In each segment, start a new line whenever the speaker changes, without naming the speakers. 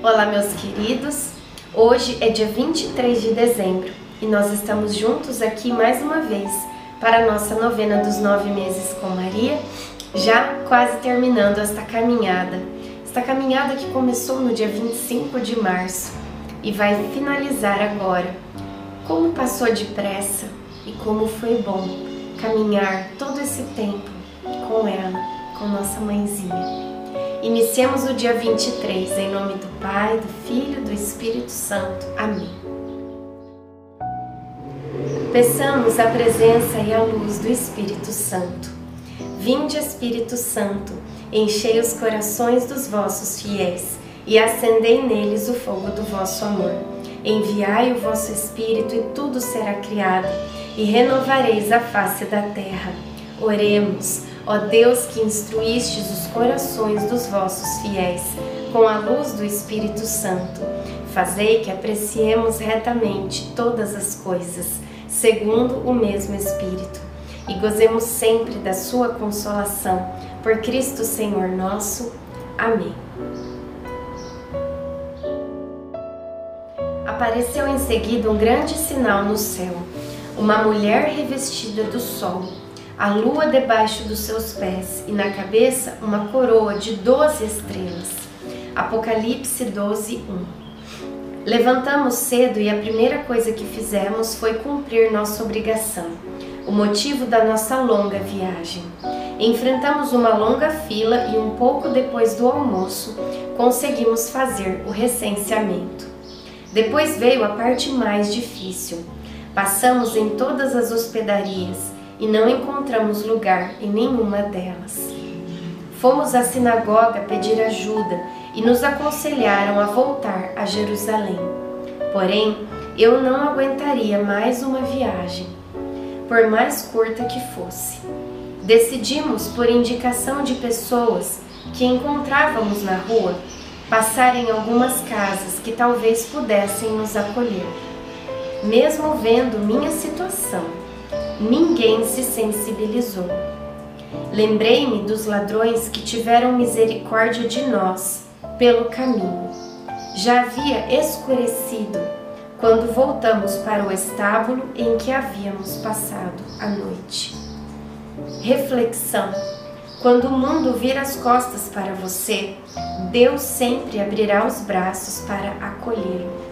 Olá, meus queridos. Hoje é dia 23 de dezembro e nós estamos juntos aqui mais uma vez para a nossa novena dos nove meses com Maria, já quase terminando esta caminhada. Esta caminhada que começou no dia 25 de março e vai finalizar agora. Como passou depressa e como foi bom caminhar todo esse tempo com ela, com nossa mãezinha. Iniciemos o dia 23 em nome do Pai, do Filho e do Espírito Santo. Amém. Peçamos a presença e a luz do Espírito Santo. Vinde, Espírito Santo, enchei os corações dos vossos fiéis e acendei neles o fogo do vosso amor. Enviai o vosso Espírito e tudo será criado, e renovareis a face da terra. Oremos. Ó Deus que instruístes os corações dos vossos fiéis com a luz do Espírito Santo, fazei que apreciemos retamente todas as coisas, segundo o mesmo Espírito, e gozemos sempre da sua consolação. Por Cristo Senhor nosso. Amém. Apareceu em seguida um grande sinal no céu, uma mulher revestida do sol a lua debaixo dos seus pés e na cabeça uma coroa de doze estrelas. Apocalipse 12, 1. Levantamos cedo e a primeira coisa que fizemos foi cumprir nossa obrigação, o motivo da nossa longa viagem. Enfrentamos uma longa fila e um pouco depois do almoço conseguimos fazer o recenseamento. Depois veio a parte mais difícil. Passamos em todas as hospedarias e não encontramos lugar em nenhuma delas. Fomos à sinagoga pedir ajuda e nos aconselharam a voltar a Jerusalém. Porém, eu não aguentaria mais uma viagem, por mais curta que fosse. Decidimos, por indicação de pessoas que encontrávamos na rua, passar em algumas casas que talvez pudessem nos acolher. Mesmo vendo minha situação, ninguém se sensibilizou. Lembrei-me dos ladrões que tiveram misericórdia de nós pelo caminho. Já havia escurecido quando voltamos para o estábulo em que havíamos passado a noite. Reflexão: quando o mundo vira as costas para você, Deus sempre abrirá os braços para acolhê-lo.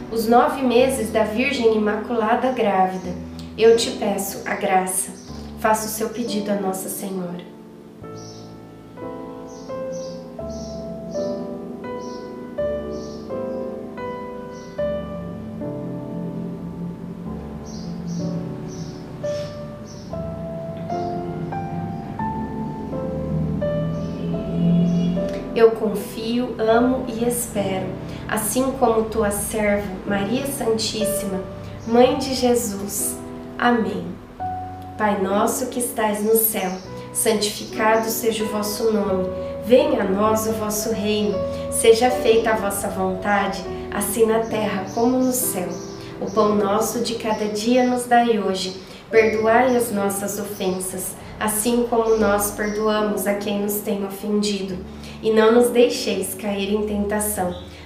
os nove meses da Virgem Imaculada grávida, eu te peço a graça. Faça o seu pedido a Nossa Senhora. Eu confio, amo e espero assim como tua serva, Maria Santíssima, Mãe de Jesus. Amém. Pai nosso que estais no céu, santificado seja o vosso nome. Venha a nós o vosso reino. Seja feita a vossa vontade, assim na terra como no céu. O pão nosso de cada dia nos dai hoje. Perdoai as nossas ofensas, assim como nós perdoamos a quem nos tem ofendido. E não nos deixeis cair em tentação